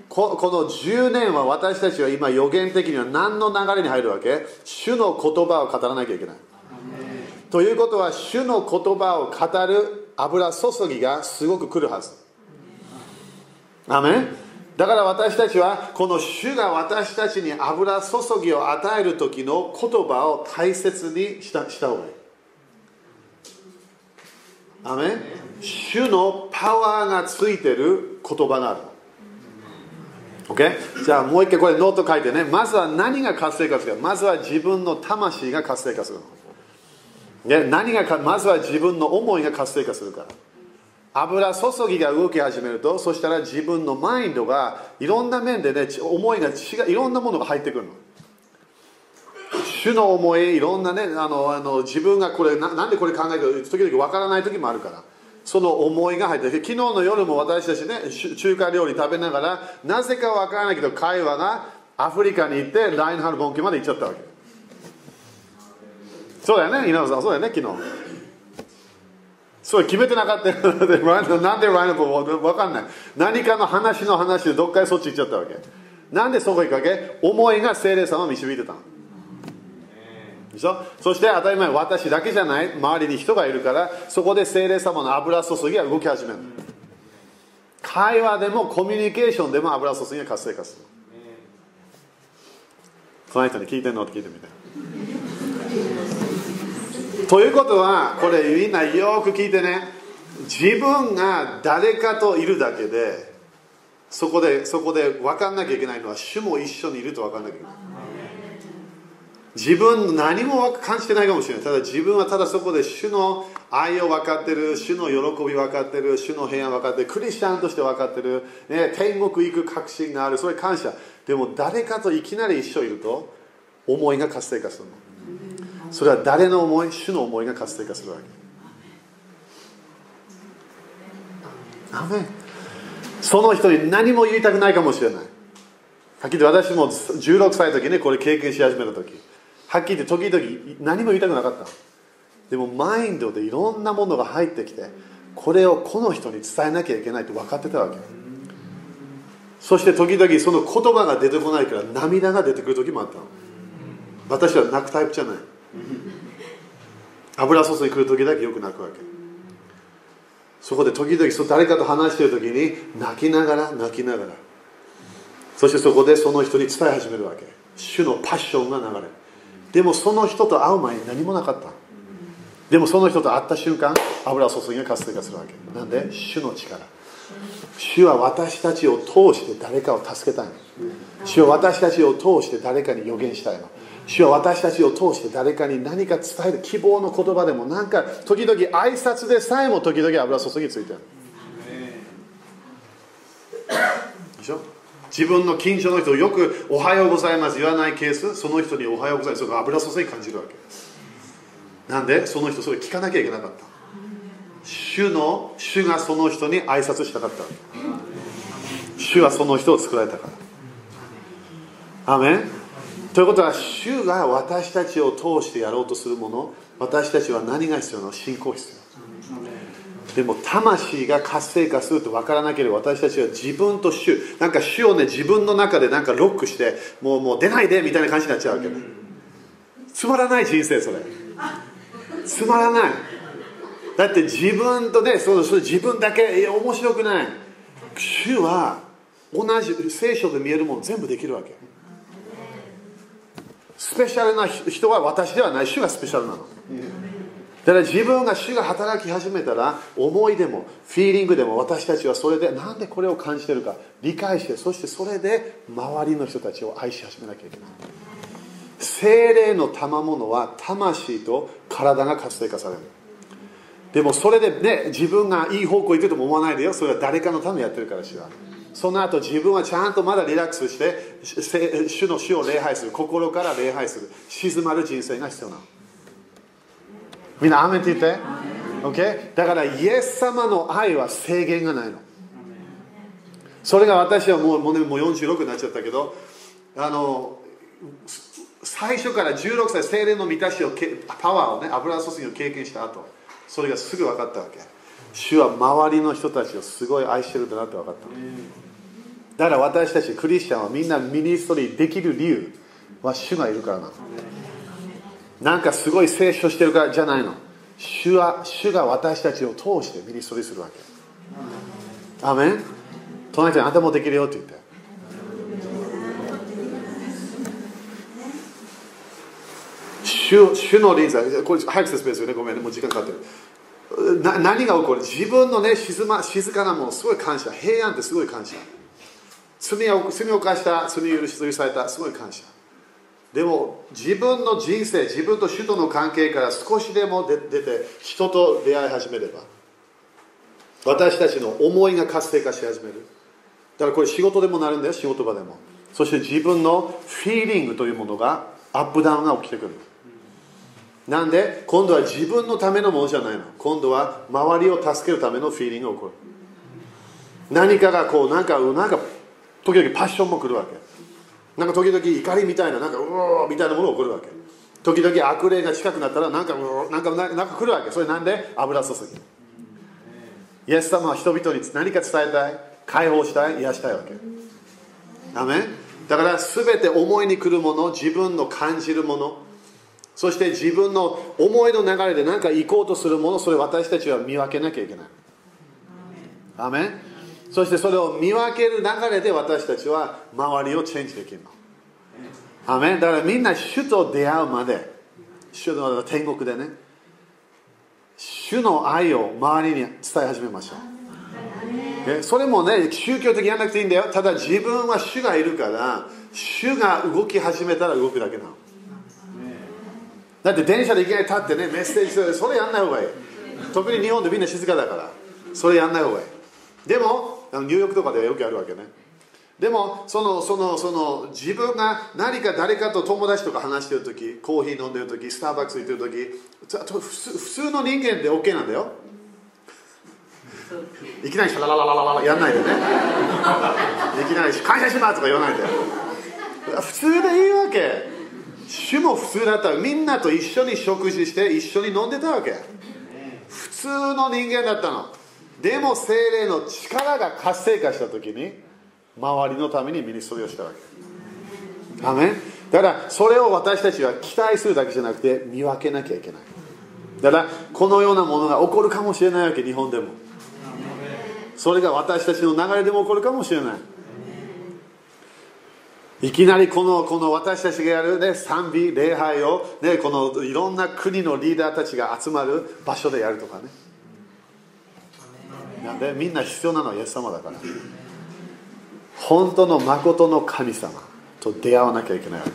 この10年は私たちは今予言的には何の流れに入るわけ？主の言葉を語らなきゃいけない。ということは主の言葉を語る油注ぎがすごく来るはず。アメン？だから私たちはこの主が私たちに油注ぎを与える時の言葉を大切にしたした方がいい。アメン？主のパワーがついてる言葉がある。OK? じゃあもう一回これノート書いてね。まずは何が活性化するか。まずは自分の魂が活性化するの、ね、何がかまずは自分の思いが活性化するから。油注ぎが動き始めるとそしたら自分のマインドがいろんな面でね思いが違ういろんなものが入ってくるの。主の思いいろんなねあのあの自分がこれななんでこれ考えてる時々わからない時もあるから。その思いが入って昨日の夜も私たちね中華料理食べながらなぜかわからないけど会話がアフリカに行ってラインハルボン家まで行っちゃったわけ。そうだよね稲田さん。そうだよね昨日。そう決めてなかった なんでラインハルボンわかんない。何かの話の話でどっかへそっち行っちゃったわけ。なんでそこ行くわけ？思いが精霊様を導いてたの。でしょそして当たり前私だけじゃない。周りに人がいるからそこで精霊様の油注ぎが動き始める。会話でもコミュニケーションでも油注ぎが活性化する。その人に聞いてんの？って聞いてみて。ということはこれみんなよく聞いてね。自分が誰かといるだけでそこでそこで分かんなきゃいけないのは主も一緒にいると分かんなきゃいけない。自分何も感じてないかもしれない。ただ自分はただそこで主の愛を分かってる。主の喜び分かってる。主の平安分かってる。クリスチャンとして分かってる、ね、天国行く確信がある。それ感謝。でも誰かといきなり一緒いると思いが活性化するの。それは誰の思い？主の思いが活性化するわけ。アメその人に何も言いたくないかもしれない。はっきり言って私も16歳の時にこれ経験し始めた時。はっきり言って時々何も言いたくなかったでもマインドでいろんなものが入ってきてこれをこの人に伝えなきゃいけないと分かってたわけそして時々その言葉が出てこないから涙が出てくる時もあったの。私は泣くタイプじゃない。油注ぎ来る時だけよく泣くわけ。そこで時々そ誰かと話している時に泣きながら泣きながら。そしてそこでその人に伝え始めるわけ。主のパッションが流れる。でもその人と会う前に何もなかった。でもその人と会った瞬間油注ぎが活性化するわけ。なんで主の力。主は私たちを通して誰かを助けたい主は私たちを通して誰かに予言したいの。主は私たちを通して誰かに何か伝える。希望の言葉でもなんか時々挨拶でさえも時々油注ぎついてる。でしょ？自分の近所の人をよく「おはようございます」言わないケースその人に「おはようございます」その油注ぎ感じるわけ。ですなんでその人それ聞かなきゃいけなかった。主の主がその人に挨拶したかった。主はその人を作られたから。アメン。ということは主が私たちを通してやろうとするもの私たちは何が必要なの？信仰必要。でも魂が活性化すると分からなければ私たちは自分と主なんか主をね自分の中でなんかロックしてもうもう出ないでみたいな感じになっちゃうわけ。ねつまらない人生それ。つまらない。だって自分とねそうそれ自分だけ面白くない。主は同じ聖書で見えるもの全部できるわけ。スペシャルな人は私ではない。主がスペシャルなのだから自分が主が働き始めたら思いでもフィーリングでも私たちはそれでなんでこれを感じてるか理解してそしてそれで周りの人たちを愛し始めなきゃいけない。精霊の賜物は魂と体が活性化される。でもそれでね自分がいい方向行くとも思わないでよ。それは誰かのためにやってるから主は。その後自分はちゃんとまだリラックスして主の主を礼拝する。心から礼拝する。静まる人生が必要なの。みんなアメって言って、OK? だからイエス様の愛は制限がないの。それが私はもうもう,、もう46になっちゃったけどあの最初から16歳精霊の満たしをパワーをね油注ぎを経験した後それがすぐ分かったわけ。主は周りの人たちをすごい愛してるんだなって分かった。だから私たちクリスチャンはみんなミニストリーできる理由は主がいるからなの。なんかすごい聖書してるからじゃないの。主は主が私たちを通してミニストリするわけ。アメン。隣人あんたもできるよって言って。主主の臨在。これ早く説明するね。ごめんね。もう時間かかってる。な何が起こる？自分のね静,、ま、静かなものすごい感謝。平安ってすごい感謝。罪を罪を犯した罪を許しされた。すごい感謝。でも自分の人生自分と主との関係から少しでも出て人と出会い始めれば私たちの思いが活性化し始める。だからこれ仕事でもなるんだよ仕事場でも。そして自分のフィーリングというものがアップダウンが起きてくる。なんで今度は自分のためのものじゃないの。今度は周りを助けるためのフィーリングが起こる。何かがこうなんかなんか時々パッションも来るわけ。なんか時々怒りみたいななんかうおーみたいなものが起こるわけ。時々悪霊が近くなったらなんかうなんかなんか来るわけ。それなんで？油注ぎ。イエス様は人々に何か伝えたい？解放したい？癒したいわけ。ダメ？だから全て思いに来るもの自分の感じるもの。そして自分の思いの流れで何か行こうとするものそれ私たちは見分けなきゃいけない。アメ？そしてそれを見分ける流れで私たちは周りをチェンジできるの。アメン。だからみんな主と出会うまで。主の天国でね。主の愛を周りに伝え始めましょう。それもね宗教的やらなくていいんだよ。ただ自分は主がいるから主が動き始めたら動くだけなの。だって電車でいきなり立ってねメッセージする。それやんない方がいい。特に日本でみんな静かだから。それやんない方がいい。でもニューヨークとかでよくやるわけね。でもそのそのその自分が何か誰かと友達とか話してる時コーヒー飲んでる時スターバックス行ってる時普通の人間で OK なんだよ。いきなりシャラララララやんないでね。いきなり感謝しますとか言わないで。普通でいいわけ。主も普通だった。みんなと一緒に食事して一緒に飲んでたわけ。普通の人間だったの。でも精霊の力が活性化した時に周りのためにミニストリーをしたわけ。アメだからそれを私たちは期待するだけじゃなくて見分けなきゃいけない。だからこのようなものが起こるかもしれないわけ日本でも。それが私たちの流れでも起こるかもしれない。いきなりこのこの私たちがやる、ね、賛美礼拝を、ね、このいろんな国のリーダーたちが集まる場所でやるとかね。なんでみんな必要なのはイエス様だから。本当の誠の神様と出会わなきゃいけないわけ。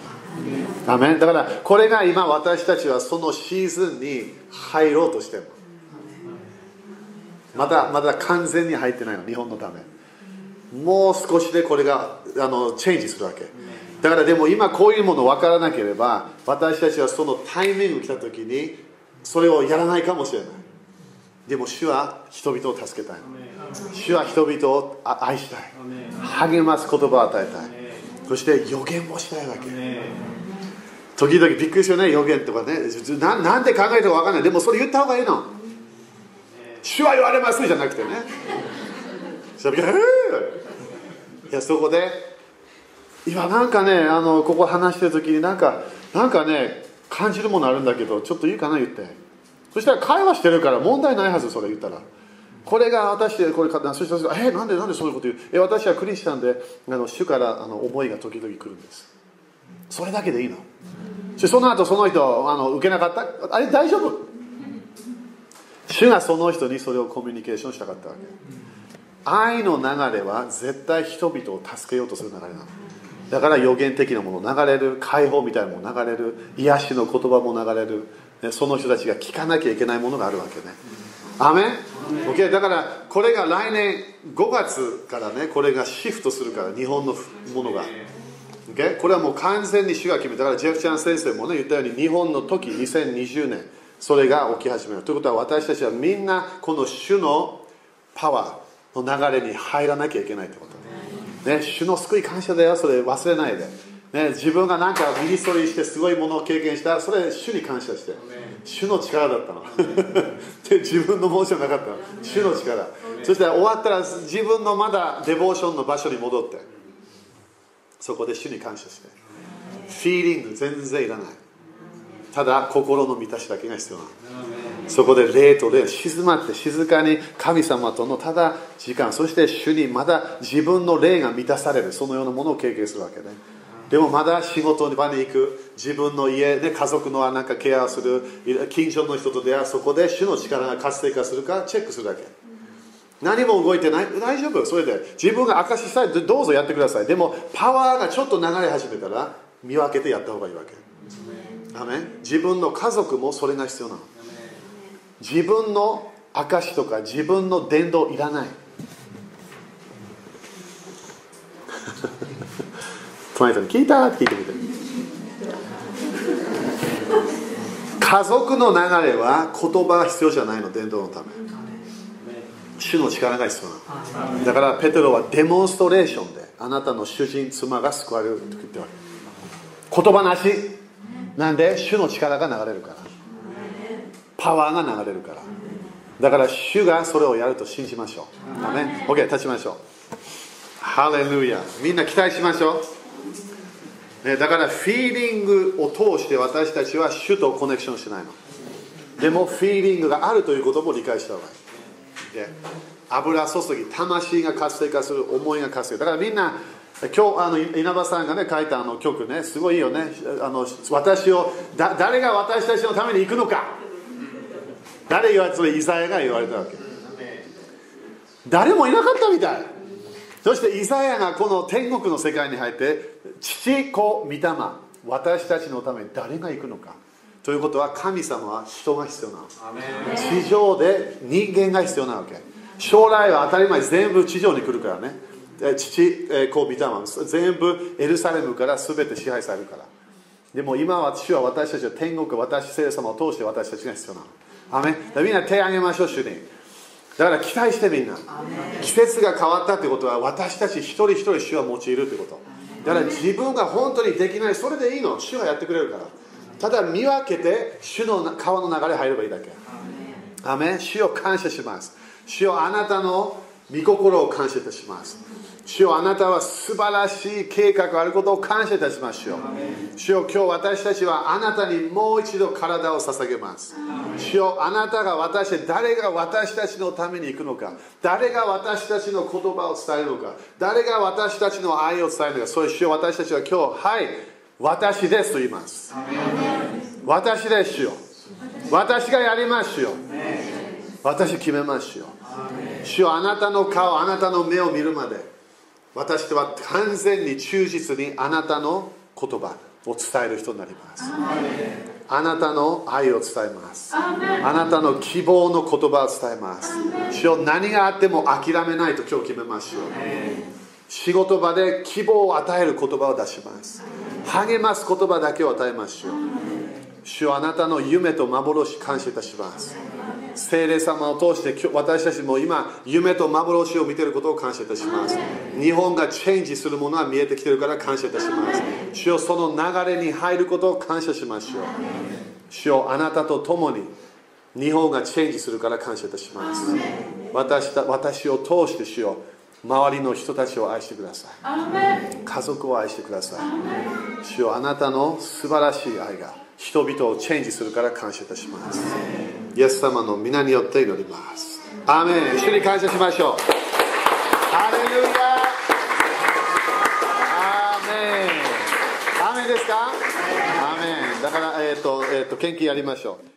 アメだからこれが今私たちはそのシーズンに入ろうとしてるまだまだ完全に入ってないの日本のため。もう少しでこれがあのチェンジするわけ。だからでも今こういうもの分からなければ私たちはそのタイミング来た時にそれをやらないかもしれない。でも主は人々を助けたい。主は人々を愛したい。励ます言葉を与えたい。そして予言もしたいわけ。時々びっくりするよね予言とかね。ななんで考えてか分かんない。でもそれ言った方がいいの。主は言われますじゃなくてね。いやそこで今なんかねあのここ話してる時になんかなんかね感じるものあるんだけどちょっといいかな言ってそしたら会話してるから問題ないはずそれ言ったら。これが私でこれかそしたら「えなんでなんでそういうこと言う？え私はクリスチャンであの主からあの思いが時々来るんです。それだけでいいの。その後その人あの受けなかった？あれ大丈夫？主がその人にそれをコミュニケーションしたかったわけ。愛の流れは絶対人々を助けようとする流れなの。だから予言的なもの流れる解放みたいなもの流れる癒しの言葉も流れる。その人たちが聞かなきゃいけないものがあるわけね。アメン？OK だからこれが来年5月からねこれがシフトするから日本のものが、OK、これはもう完全に主が決めた。からジェフちゃん先生もね言ったように日本の時2020年それが起き始める。ということは私たちはみんなこの主のパワーの流れに入らなきゃいけないってこと。ね主の救い感謝だよ。それ忘れないで、ね、自分が何かミニストリしてすごいものを経験した。らそれ主に感謝して。主の力だったの。で自分のモーションなかったの。主の力。そして終わったら自分のまだデボーションの場所に戻って。そこで主に感謝して。フィーリング全然いらない。ただ心の満たしだけが必要なそこで霊と霊静まって静かに神様とのただ時間。そして主にまだ自分の霊が満たされる。そのようなものを経験するわけね。でもまだ仕事場に行く。自分の家で家族のなんかケアをする。近所の人と出会う。そこで主の力が活性化するかチェックするだけ。何も動いてない。大丈夫。それで。自分が証ししたいどうぞやってください。でもパワーがちょっと流れ始めたら見分けてやった方がいいわけ。アメ自分の家族もそれが必要なの。自分の証とか自分の伝道いらない。隣人に聞いたって聞いてみて家族の流れは言葉が必要じゃないの伝道のため主の力が必要なのだからペテロはデモンストレーションであなたの主人妻が救われるって言ってるわけ言葉なしなんで主の力が流れるからパワーが流れるからだから主がそれをやると信じましょう。ね、OK、立ちましょう。ハレルヤ。みんな期待しましょう。ね、だからフィーリングを通して私たちは主とコネクションしないの。でもフィーリングがあるということも理解した方がいい。で油注ぎ魂が活性化する思いが活性化だからみんな今日あの稲葉さんがね書いたあの曲ねすごいいいよね。あの私をだ誰が私たちのために行くのか。誰言われそれイザヤが言われたわけ。誰もいなかったみたい。そしてイザヤがこの天国の世界に入って父子御霊私たちのために誰が行くのか。ということは神様は人が必要なの。地上で人間が必要なわけ。将来は当たり前全部地上に来るからね。父、子、御霊全部エルサレムから全て支配されるから。でも今私は私たちは天国私聖様を通して私たちが必要なの。アメみんな手を挙げましょう主に。だから期待してみんな。季節が変わったということは私たち一人一人主は用いるということだから自分が本当にできないそれでいいの。主がやってくれるから。ただ見分けて主の川の流れ入ればいいだけ。アメ主を感謝します。主よあなたの御心を感謝いたします主よあなたは素晴らしい計画があることを感謝いたしますよ。主よ今日私たちはあなたにもう一度体を捧げます。主よあなたが私誰が私たちのために行くのか。誰が私たちの言葉を伝えるのか。誰が私たちの愛を伝えるのか。そういう主よ私たちは今日はい私ですと言います。私ですよ。私がやりますよ。私決めますよ。主よあなたの顔あなたの目を見るまで私は完全に忠実にあなたの言葉を伝える人になります。あなたの愛を伝えます。あなたの希望の言葉を伝えます。主よ何があっても諦めないと今日決めましょう。仕事場で希望を与える言葉を出します。励ます言葉だけを与えましょう。主よあなたの夢と幻感謝いたします聖霊様を通して私たちも今夢と幻を見ていることを感謝いたします。日本がチェンジするものは見えてきているから感謝いたします。主よその流れに入ることを感謝しましょう。主よあなたと共に日本がチェンジするから感謝いたします。私私を通して主よ周りの人たちを愛してください。家族を愛してください。主よあなたの素晴らしい愛が人々をチェンジするから感謝いたしますイエス様の皆によって祈ります。アーメン。一緒に感謝しましょう。ハレルヤアーメン。アーメンですか？アーメン。だから、え、ー、と,、えーと、と献金やりましょう。